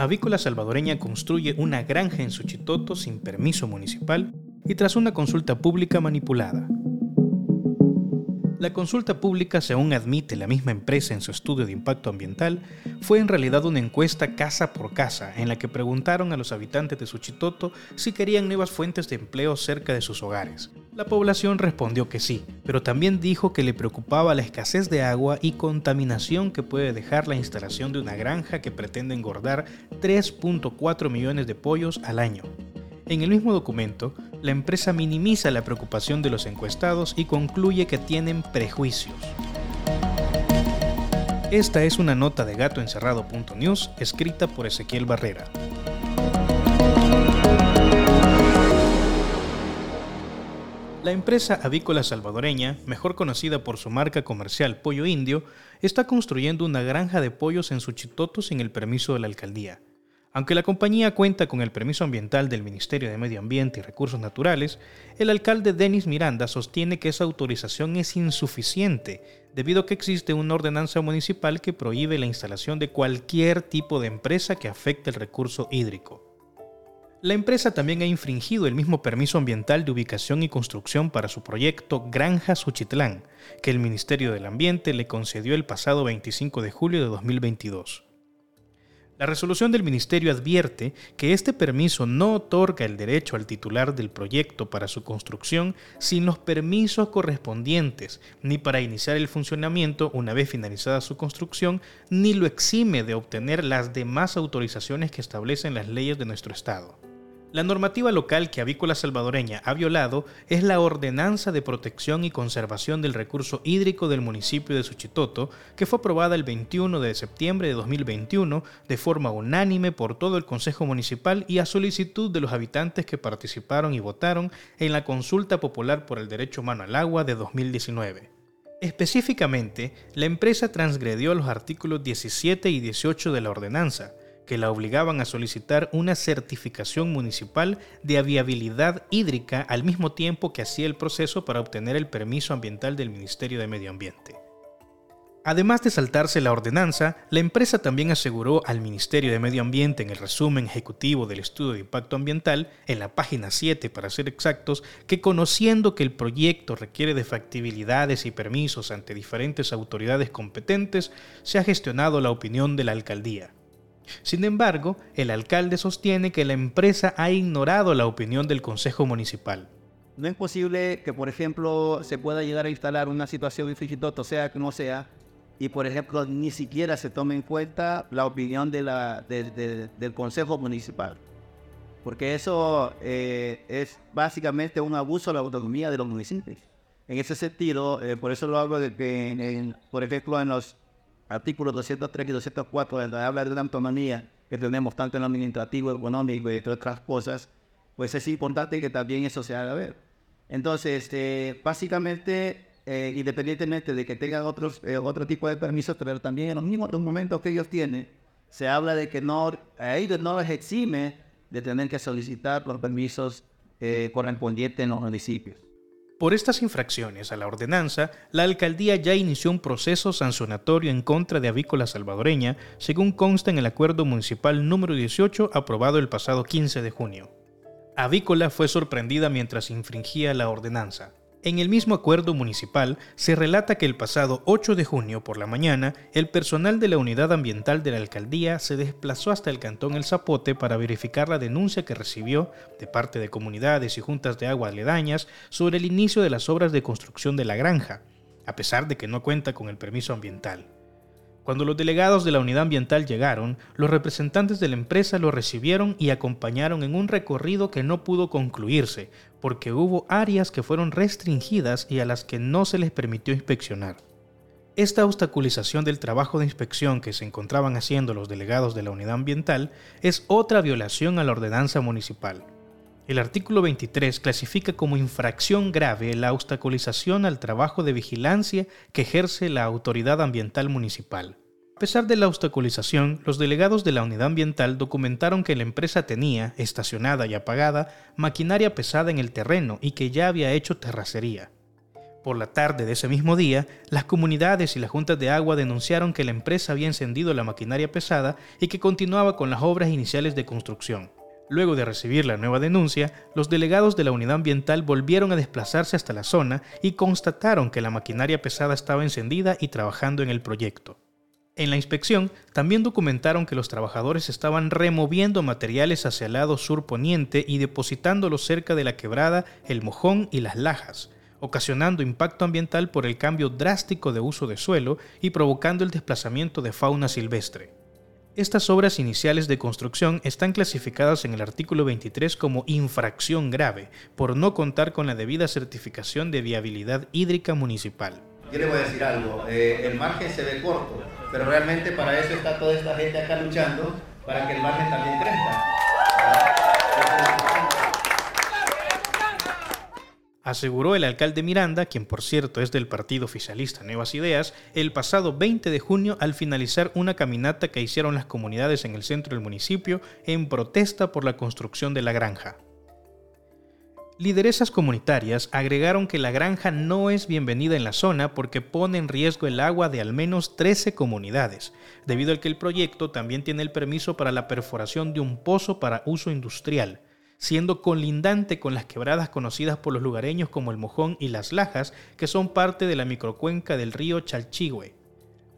Avícola Salvadoreña construye una granja en Suchitoto sin permiso municipal y tras una consulta pública manipulada. La consulta pública, según admite la misma empresa en su estudio de impacto ambiental, fue en realidad una encuesta casa por casa en la que preguntaron a los habitantes de Suchitoto si querían nuevas fuentes de empleo cerca de sus hogares. La población respondió que sí, pero también dijo que le preocupaba la escasez de agua y contaminación que puede dejar la instalación de una granja que pretende engordar 3.4 millones de pollos al año. En el mismo documento, la empresa minimiza la preocupación de los encuestados y concluye que tienen prejuicios. Esta es una nota de gatoencerrado.news escrita por Ezequiel Barrera. La empresa avícola salvadoreña, mejor conocida por su marca comercial Pollo Indio, está construyendo una granja de pollos en Suchitoto sin el permiso de la alcaldía. Aunque la compañía cuenta con el permiso ambiental del Ministerio de Medio Ambiente y Recursos Naturales, el alcalde Denis Miranda sostiene que esa autorización es insuficiente, debido a que existe una ordenanza municipal que prohíbe la instalación de cualquier tipo de empresa que afecte el recurso hídrico. La empresa también ha infringido el mismo permiso ambiental de ubicación y construcción para su proyecto Granja Suchitlán, que el Ministerio del Ambiente le concedió el pasado 25 de julio de 2022. La resolución del Ministerio advierte que este permiso no otorga el derecho al titular del proyecto para su construcción sin los permisos correspondientes, ni para iniciar el funcionamiento una vez finalizada su construcción, ni lo exime de obtener las demás autorizaciones que establecen las leyes de nuestro Estado. La normativa local que Avícola Salvadoreña ha violado es la Ordenanza de Protección y Conservación del Recurso Hídrico del municipio de Suchitoto, que fue aprobada el 21 de septiembre de 2021 de forma unánime por todo el Consejo Municipal y a solicitud de los habitantes que participaron y votaron en la Consulta Popular por el Derecho Humano al Agua de 2019. Específicamente, la empresa transgredió los artículos 17 y 18 de la ordenanza, que la obligaban a solicitar una certificación municipal de viabilidad hídrica al mismo tiempo que hacía el proceso para obtener el permiso ambiental del Ministerio de Medio Ambiente. Además de saltarse la ordenanza, la empresa también aseguró al Ministerio de Medio Ambiente en el resumen ejecutivo del estudio de impacto ambiental, en la página 7 para ser exactos, que conociendo que el proyecto requiere de factibilidades y permisos ante diferentes autoridades competentes, se ha gestionado la opinión de la alcaldía. Sin embargo, el alcalde sostiene que la empresa ha ignorado la opinión del Consejo Municipal. No es posible que, por ejemplo, se pueda llegar a instalar una situación de Fichitoto, sea que no sea, y, por ejemplo, ni siquiera se tome en cuenta la opinión de la, del Consejo Municipal. Porque eso eh, es básicamente un abuso de la autonomía de los municipios. En ese sentido, eh, por eso lo hablo de que, por ejemplo, en los artículos 203 y 204, donde habla de la autonomía que tenemos tanto en lo administrativo, económico y entre otras cosas, pues es importante que también eso se haga ver. Entonces, este, básicamente, eh, independientemente de que tengan otros, eh, otro tipo de permisos, pero también en los mismos documentos que ellos tienen, se habla de que no, a ellos no les exime de tener que solicitar los permisos eh, correspondientes en los municipios. Por estas infracciones a la ordenanza, la alcaldía ya inició un proceso sancionatorio en contra de Avícola Salvadoreña, según consta en el acuerdo municipal número 18 aprobado el pasado 15 de junio. Avícola fue sorprendida mientras infringía la ordenanza. En el mismo acuerdo municipal se relata que el pasado 8 de junio por la mañana, el personal de la unidad ambiental de la alcaldía se desplazó hasta el cantón El Zapote para verificar la denuncia que recibió de parte de comunidades y juntas de agua aledañas sobre el inicio de las obras de construcción de la granja, a pesar de que no cuenta con el permiso ambiental. Cuando los delegados de la unidad ambiental llegaron, los representantes de la empresa lo recibieron y acompañaron en un recorrido que no pudo concluirse, porque hubo áreas que fueron restringidas y a las que no se les permitió inspeccionar. Esta obstaculización del trabajo de inspección que se encontraban haciendo los delegados de la unidad ambiental es otra violación a la ordenanza municipal. El artículo 23 clasifica como infracción grave la obstaculización al trabajo de vigilancia que ejerce la autoridad ambiental municipal. A pesar de la obstaculización, los delegados de la unidad ambiental documentaron que la empresa tenía, estacionada y apagada, maquinaria pesada en el terreno y que ya había hecho terracería. Por la tarde de ese mismo día, las comunidades y las juntas de agua denunciaron que la empresa había encendido la maquinaria pesada y que continuaba con las obras iniciales de construcción. Luego de recibir la nueva denuncia, los delegados de la unidad ambiental volvieron a desplazarse hasta la zona y constataron que la maquinaria pesada estaba encendida y trabajando en el proyecto. En la inspección también documentaron que los trabajadores estaban removiendo materiales hacia el lado sur poniente y depositándolos cerca de la quebrada, el mojón y las lajas, ocasionando impacto ambiental por el cambio drástico de uso de suelo y provocando el desplazamiento de fauna silvestre. Estas obras iniciales de construcción están clasificadas en el artículo 23 como infracción grave por no contar con la debida certificación de viabilidad hídrica municipal. Yo le voy a decir algo, eh, el margen se ve corto, pero realmente para eso está toda esta gente acá luchando, para que el margen también crezca. aseguró el alcalde Miranda, quien por cierto es del partido oficialista Nuevas Ideas, el pasado 20 de junio al finalizar una caminata que hicieron las comunidades en el centro del municipio en protesta por la construcción de la granja. Lideresas comunitarias agregaron que la granja no es bienvenida en la zona porque pone en riesgo el agua de al menos 13 comunidades, debido al que el proyecto también tiene el permiso para la perforación de un pozo para uso industrial, siendo colindante con las quebradas conocidas por los lugareños como el Mojón y las Lajas, que son parte de la microcuenca del río Chalchigüe.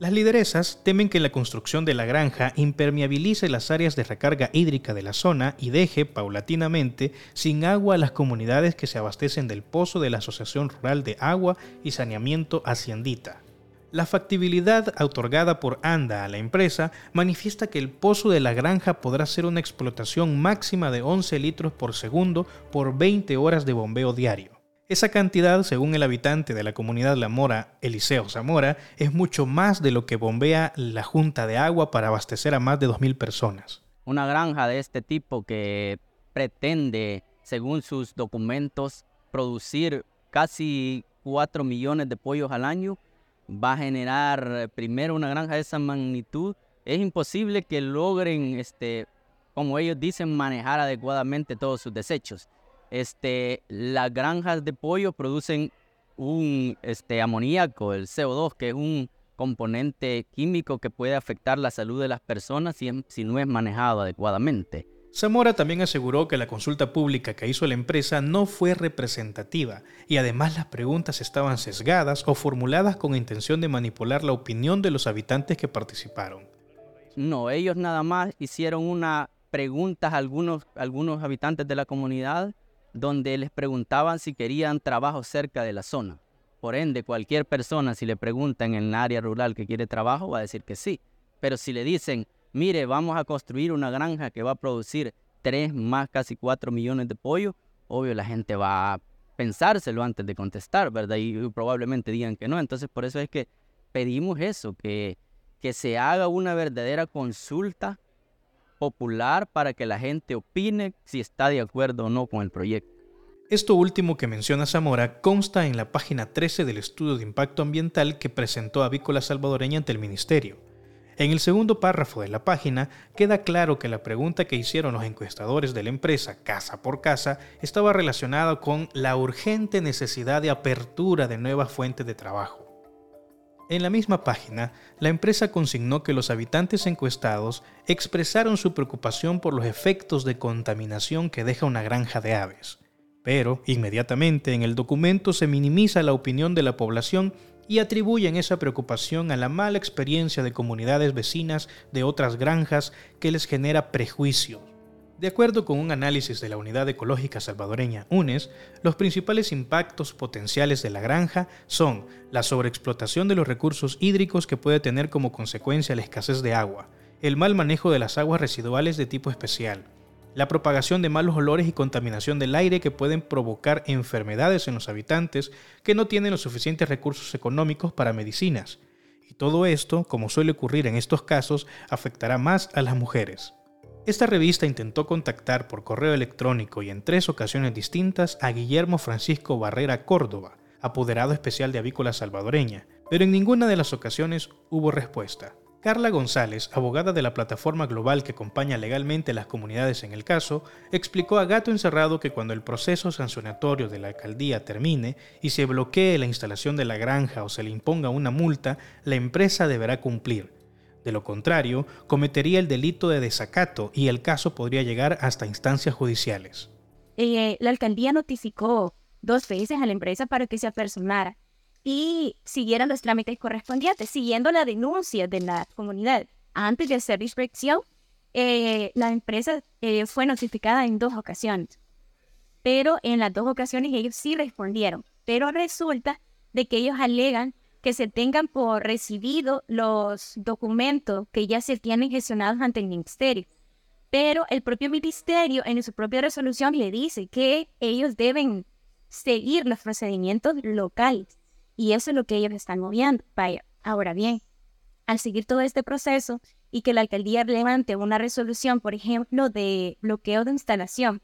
Las lideresas temen que la construcción de la granja impermeabilice las áreas de recarga hídrica de la zona y deje, paulatinamente, sin agua a las comunidades que se abastecen del pozo de la Asociación Rural de Agua y Saneamiento Haciendita. La factibilidad otorgada por ANDA a la empresa manifiesta que el pozo de la granja podrá ser una explotación máxima de 11 litros por segundo por 20 horas de bombeo diario. Esa cantidad, según el habitante de la comunidad La Mora, Eliseo Zamora, es mucho más de lo que bombea la Junta de Agua para abastecer a más de 2.000 personas. Una granja de este tipo que pretende, según sus documentos, producir casi 4 millones de pollos al año, va a generar eh, primero una granja de esa magnitud, es imposible que logren, este, como ellos dicen, manejar adecuadamente todos sus desechos. Este, las granjas de pollo producen un este, amoníaco, el CO2, que es un componente químico que puede afectar la salud de las personas si no es manejado adecuadamente. Zamora también aseguró que la consulta pública que hizo la empresa no fue representativa y además las preguntas estaban sesgadas o formuladas con intención de manipular la opinión de los habitantes que participaron. No, ellos nada más hicieron una pregunta a algunos, algunos habitantes de la comunidad donde les preguntaban si querían trabajo cerca de la zona. Por ende, cualquier persona si le preguntan en el área rural que quiere trabajo va a decir que sí. Pero si le dicen mire, vamos a construir una granja que va a producir 3 más casi 4 millones de pollos, obvio la gente va a pensárselo antes de contestar, ¿verdad? Y, probablemente digan que no. Entonces por eso es que pedimos eso, que, que se haga una verdadera consulta popular para que la gente opine si está de acuerdo o no con el proyecto. Esto último que menciona Zamora consta en la página 13 del estudio de impacto ambiental que presentó Avícola Salvadoreña ante el Ministerio. En el segundo párrafo de la página queda claro que la pregunta que hicieron los encuestadores de la empresa casa por casa estaba relacionada con la urgente necesidad de apertura de nuevas fuentes de trabajo. En la misma página, la empresa consignó que los habitantes encuestados expresaron su preocupación por los efectos de contaminación que deja una granja de aves. Pero, inmediatamente en el documento se minimiza la opinión de la población y atribuyen esa preocupación a la mala experiencia de comunidades vecinas de otras granjas que les genera prejuicios. De acuerdo con un análisis de la Unidad Ecológica Salvadoreña UNES, los principales impactos potenciales de la granja son la sobreexplotación de los recursos hídricos que puede tener como consecuencia la escasez de agua, el mal manejo de las aguas residuales de tipo especial, la propagación de malos olores y contaminación del aire que pueden provocar enfermedades en los habitantes que no tienen los suficientes recursos económicos para medicinas. Y todo esto, como suele ocurrir en estos casos, afectará más a las mujeres. Esta revista intentó contactar por correo electrónico y en tres ocasiones distintas a Guillermo Francisco Barrera Córdoba, apoderado especial de Avícola Salvadoreña, pero en ninguna de las ocasiones hubo respuesta. Carla González, abogada de la plataforma global que acompaña legalmente a las comunidades en el caso, explicó a Gato Encerrado que cuando el proceso sancionatorio de la alcaldía termine y se bloquee la instalación de la granja o se le imponga una multa, la empresa deberá cumplir. De lo contrario, cometería el delito de desacato y el caso podría llegar hasta instancias judiciales. Eh, la alcaldía notificó dos veces a la empresa para que se apersonara y siguieran los trámites correspondientes, siguiendo la denuncia de la comunidad. Antes de hacer inspección, eh, la empresa eh, fue notificada en dos ocasiones, pero en las dos ocasiones ellos sí respondieron, pero resulta de que ellos alegan que se tengan por recibido los documentos que ya se tienen gestionados ante el ministerio. Pero el propio ministerio en su propia resolución le dice que ellos deben seguir los procedimientos locales. Y eso es lo que ellos están moviendo. Ahora bien, al seguir todo este proceso y que la alcaldía levante una resolución, por ejemplo, de bloqueo de instalación,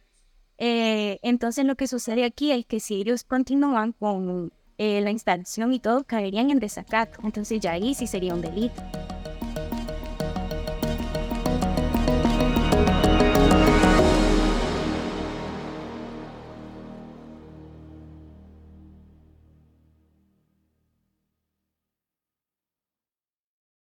eh, entonces lo que sucede aquí es que si ellos continúan con eh, la instalación y todo, caerían en desacato. Entonces ya ahí sí sería un delito.